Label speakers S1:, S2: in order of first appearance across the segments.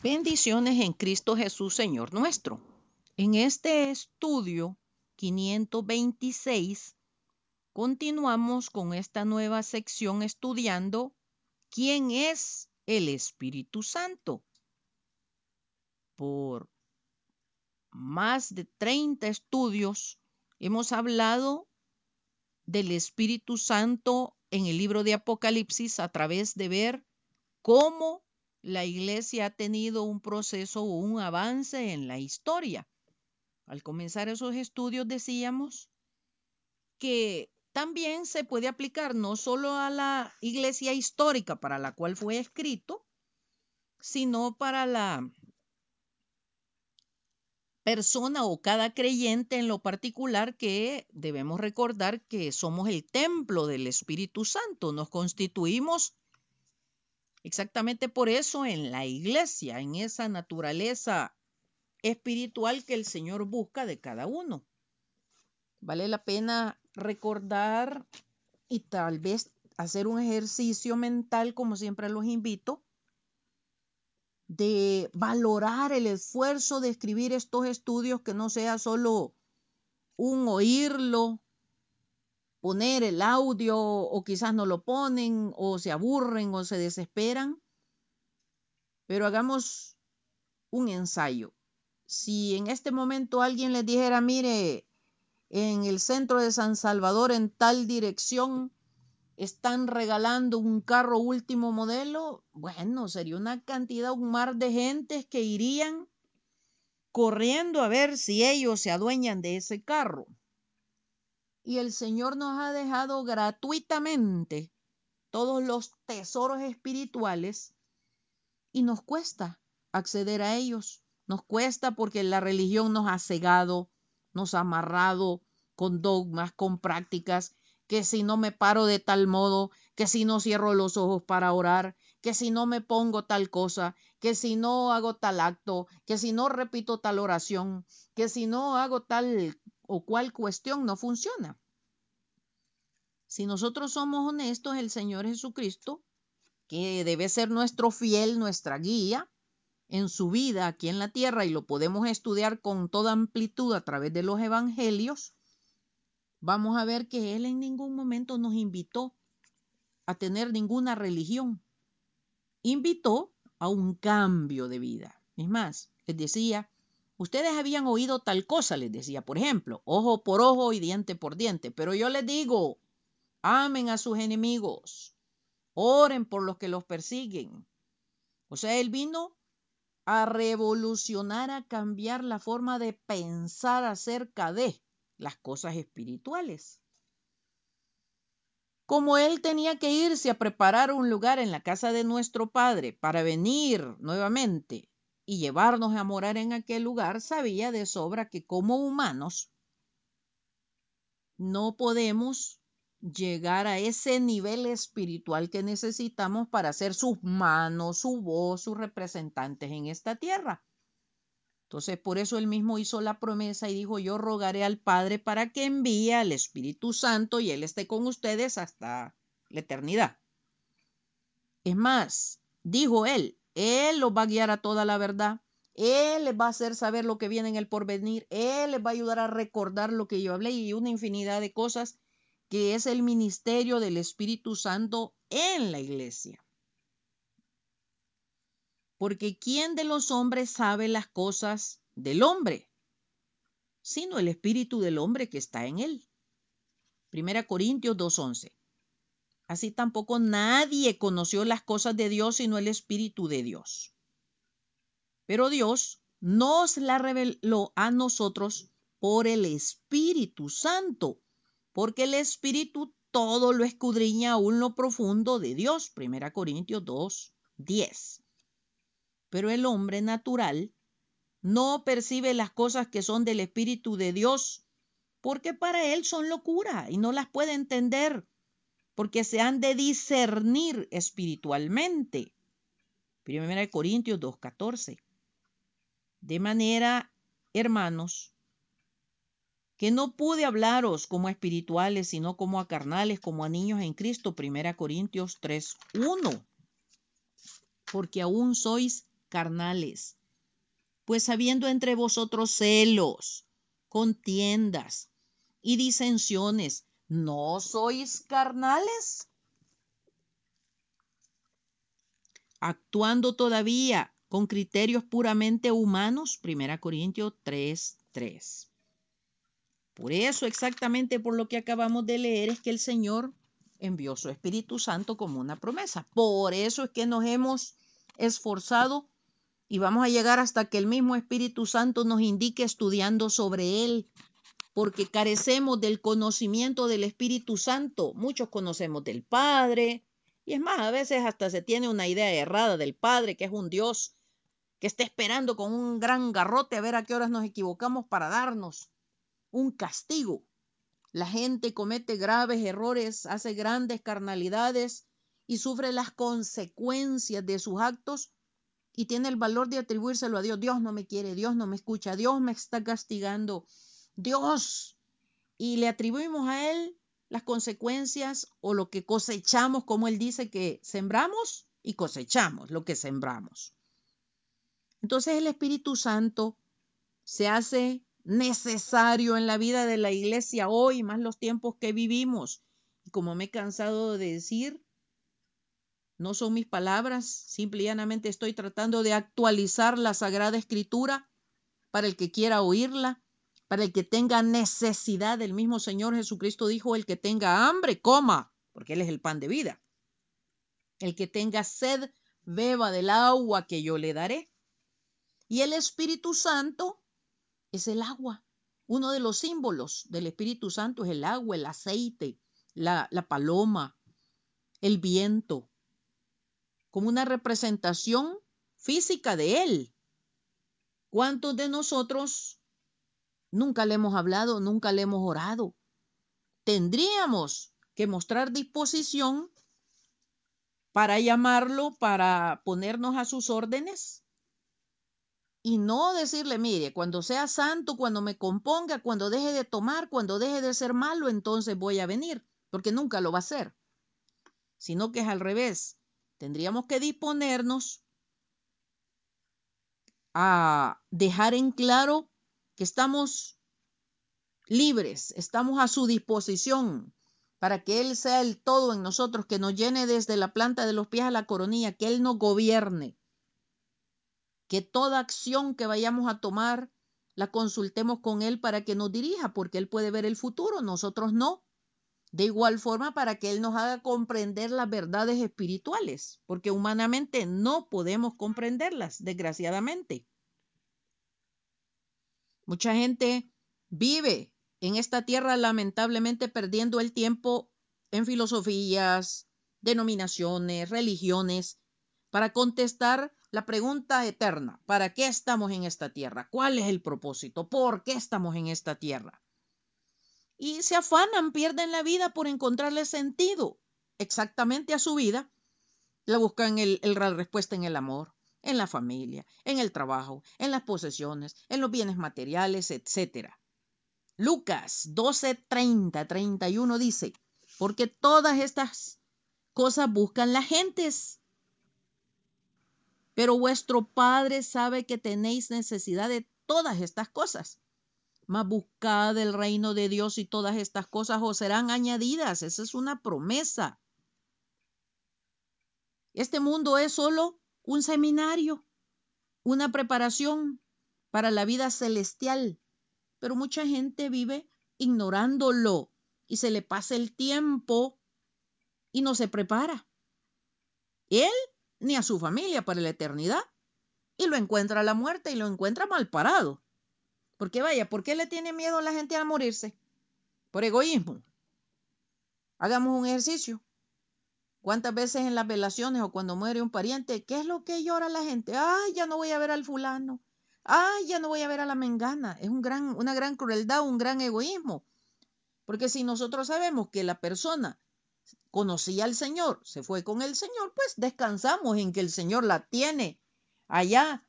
S1: Bendiciones en Cristo Jesús, Señor nuestro. En este estudio 526 continuamos con esta nueva sección estudiando quién es el Espíritu Santo. Por más de 30 estudios hemos hablado del Espíritu Santo en el libro de Apocalipsis a través de ver cómo la iglesia ha tenido un proceso o un avance en la historia. Al comenzar esos estudios decíamos que también se puede aplicar no solo a la iglesia histórica para la cual fue escrito, sino para la persona o cada creyente en lo particular que debemos recordar que somos el templo del Espíritu Santo, nos constituimos Exactamente por eso en la iglesia, en esa naturaleza espiritual que el Señor busca de cada uno. Vale la pena recordar y tal vez hacer un ejercicio mental, como siempre los invito, de valorar el esfuerzo de escribir estos estudios, que no sea solo un oírlo poner el audio o quizás no lo ponen o se aburren o se desesperan. Pero hagamos un ensayo. Si en este momento alguien les dijera, mire, en el centro de San Salvador, en tal dirección, están regalando un carro último modelo, bueno, sería una cantidad, un mar de gentes que irían corriendo a ver si ellos se adueñan de ese carro y el Señor nos ha dejado gratuitamente todos los tesoros espirituales y nos cuesta acceder a ellos. Nos cuesta porque la religión nos ha cegado, nos ha amarrado con dogmas, con prácticas, que si no me paro de tal modo, que si no cierro los ojos para orar, que si no me pongo tal cosa, que si no hago tal acto, que si no repito tal oración, que si no hago tal o cual cuestión no funciona. Si nosotros somos honestos, el Señor Jesucristo, que debe ser nuestro fiel, nuestra guía en su vida aquí en la tierra y lo podemos estudiar con toda amplitud a través de los evangelios, vamos a ver que Él en ningún momento nos invitó a tener ninguna religión. Invitó a un cambio de vida. Es más, les decía, Ustedes habían oído tal cosa, les decía, por ejemplo, ojo por ojo y diente por diente, pero yo les digo, amen a sus enemigos, oren por los que los persiguen. O sea, él vino a revolucionar, a cambiar la forma de pensar acerca de las cosas espirituales. Como él tenía que irse a preparar un lugar en la casa de nuestro Padre para venir nuevamente y llevarnos a morar en aquel lugar, sabía de sobra que como humanos no podemos llegar a ese nivel espiritual que necesitamos para ser sus manos, su voz, sus representantes en esta tierra. Entonces, por eso él mismo hizo la promesa y dijo, yo rogaré al Padre para que envíe al Espíritu Santo y Él esté con ustedes hasta la eternidad. Es más, dijo él, él los va a guiar a toda la verdad. Él les va a hacer saber lo que viene en el porvenir. Él les va a ayudar a recordar lo que yo hablé y una infinidad de cosas que es el ministerio del Espíritu Santo en la iglesia. Porque ¿quién de los hombres sabe las cosas del hombre? Sino el Espíritu del hombre que está en él. Primera Corintios 2.11. Así tampoco nadie conoció las cosas de Dios sino el Espíritu de Dios. Pero Dios nos la reveló a nosotros por el Espíritu Santo, porque el Espíritu todo lo escudriña aún lo profundo de Dios. Primera Corintios 2, 10. Pero el hombre natural no percibe las cosas que son del Espíritu de Dios, porque para él son locura y no las puede entender porque se han de discernir espiritualmente. Primera de Corintios 2.14. De manera, hermanos, que no pude hablaros como a espirituales, sino como a carnales, como a niños en Cristo. Primera Corintios 3.1. Porque aún sois carnales. Pues habiendo entre vosotros celos, contiendas y disensiones, ¿no sois carnales? Actuando todavía con criterios puramente humanos, 1 Corintios 3, 3. Por eso, exactamente por lo que acabamos de leer, es que el Señor envió su Espíritu Santo como una promesa. Por eso es que nos hemos esforzado y vamos a llegar hasta que el mismo Espíritu Santo nos indique estudiando sobre Él, porque carecemos del conocimiento del Espíritu Santo. Muchos conocemos del Padre, y es más, a veces hasta se tiene una idea errada del Padre, que es un Dios que está esperando con un gran garrote a ver a qué horas nos equivocamos para darnos un castigo. La gente comete graves errores, hace grandes carnalidades y sufre las consecuencias de sus actos y tiene el valor de atribuírselo a Dios. Dios no me quiere, Dios no me escucha, Dios me está castigando, Dios. Y le atribuimos a Él las consecuencias o lo que cosechamos, como Él dice que sembramos y cosechamos lo que sembramos. Entonces el Espíritu Santo se hace necesario en la vida de la iglesia hoy, más los tiempos que vivimos. Y como me he cansado de decir, no son mis palabras, simple y llanamente estoy tratando de actualizar la Sagrada Escritura para el que quiera oírla, para el que tenga necesidad. El mismo Señor Jesucristo dijo, el que tenga hambre, coma, porque Él es el pan de vida. El que tenga sed, beba del agua que yo le daré. Y el Espíritu Santo es el agua. Uno de los símbolos del Espíritu Santo es el agua, el aceite, la, la paloma, el viento, como una representación física de Él. ¿Cuántos de nosotros nunca le hemos hablado, nunca le hemos orado? Tendríamos que mostrar disposición para llamarlo, para ponernos a sus órdenes y no decirle, mire, cuando sea santo, cuando me componga, cuando deje de tomar, cuando deje de ser malo, entonces voy a venir, porque nunca lo va a hacer, sino que es al revés. Tendríamos que disponernos a dejar en claro que estamos libres, estamos a su disposición para que Él sea el todo en nosotros, que nos llene desde la planta de los pies a la coronilla, que Él nos gobierne, que toda acción que vayamos a tomar la consultemos con Él para que nos dirija, porque Él puede ver el futuro, nosotros no. De igual forma, para que Él nos haga comprender las verdades espirituales, porque humanamente no podemos comprenderlas, desgraciadamente. Mucha gente vive en esta tierra lamentablemente perdiendo el tiempo en filosofías, denominaciones, religiones, para contestar la pregunta eterna, ¿para qué estamos en esta tierra? ¿Cuál es el propósito? ¿Por qué estamos en esta tierra? Y se afanan, pierden la vida por encontrarle sentido exactamente a su vida. La buscan el, la respuesta en el amor, en la familia, en el trabajo, en las posesiones, en los bienes materiales, etc. Lucas 12, 30, 31 dice, porque todas estas cosas buscan las gentes pero vuestro Padre sabe que tenéis necesidad de todas estas cosas. Mas buscad el reino de Dios y todas estas cosas os serán añadidas. Esa es una promesa. Este mundo es solo un seminario, una preparación para la vida celestial, pero mucha gente vive ignorándolo y se le pasa el tiempo y no se prepara. Él ni a su familia para la eternidad. Y lo encuentra la muerte y lo encuentra mal parado. Porque vaya, ¿por qué le tiene miedo la gente a morirse? Por egoísmo. Hagamos un ejercicio. ¿Cuántas veces en las velaciones o cuando muere un pariente, qué es lo que llora la gente? Ay, ya no voy a ver al fulano. Ay, ya no voy a ver a la mengana. Es un gran, una gran crueldad, un gran egoísmo. Porque si nosotros sabemos que la persona conocía al Señor, se fue con el Señor, pues descansamos en que el Señor la tiene allá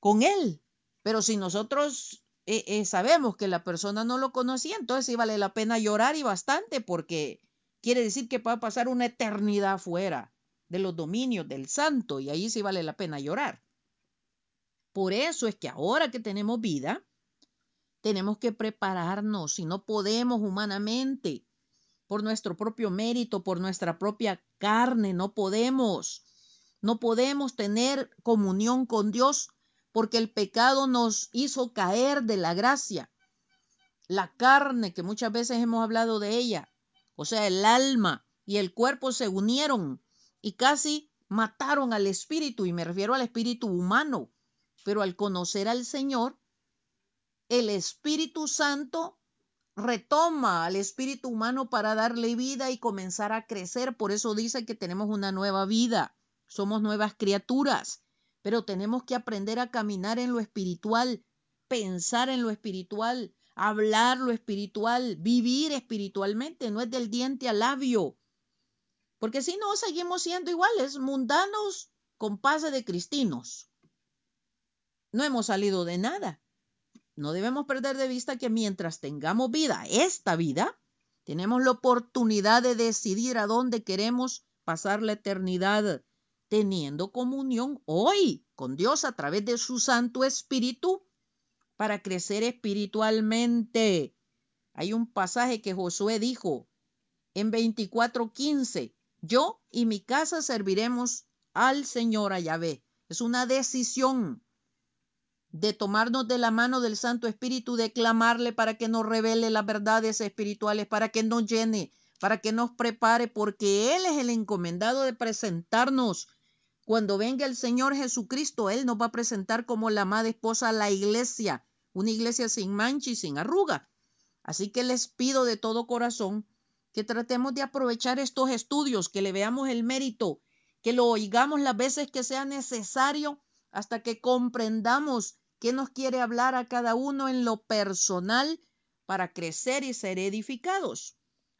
S1: con Él. Pero si nosotros eh, eh, sabemos que la persona no lo conocía, entonces sí vale la pena llorar y bastante porque quiere decir que va a pasar una eternidad afuera. de los dominios del santo y ahí sí vale la pena llorar. Por eso es que ahora que tenemos vida, tenemos que prepararnos y no podemos humanamente, por nuestro propio mérito, por nuestra propia carne, no podemos. No podemos tener comunión con Dios porque el pecado nos hizo caer de la gracia. La carne, que muchas veces hemos hablado de ella, o sea, el alma y el cuerpo se unieron y casi mataron al espíritu, y me refiero al espíritu humano. Pero al conocer al Señor, el Espíritu Santo retoma al espíritu humano para darle vida y comenzar a crecer. Por eso dice que tenemos una nueva vida, somos nuevas criaturas, pero tenemos que aprender a caminar en lo espiritual, pensar en lo espiritual, hablar lo espiritual, vivir espiritualmente, no es del diente al labio. Porque si no, seguimos siendo iguales, mundanos con pase de cristinos. No hemos salido de nada no debemos perder de vista que mientras tengamos vida, esta vida, tenemos la oportunidad de decidir a dónde queremos pasar la eternidad, teniendo comunión hoy con Dios a través de su Santo Espíritu para crecer espiritualmente. Hay un pasaje que Josué dijo en 24:15, yo y mi casa serviremos al Señor a Yahvé. Es una decisión de tomarnos de la mano del Santo Espíritu, de clamarle para que nos revele las verdades espirituales, para que nos llene, para que nos prepare, porque Él es el encomendado de presentarnos. Cuando venga el Señor Jesucristo, Él nos va a presentar como la amada esposa a la iglesia, una iglesia sin mancha y sin arruga. Así que les pido de todo corazón que tratemos de aprovechar estos estudios, que le veamos el mérito, que lo oigamos las veces que sea necesario hasta que comprendamos ¿Qué nos quiere hablar a cada uno en lo personal para crecer y ser edificados?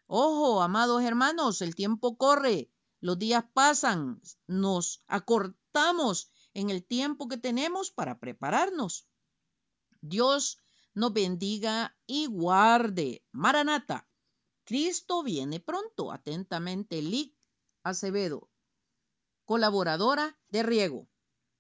S1: Ojo, amados hermanos, el tiempo corre, los días pasan, nos acortamos en el tiempo que tenemos para prepararnos. Dios nos bendiga y guarde. Maranata. Cristo viene pronto. Atentamente, Lic Acevedo, colaboradora de Riego.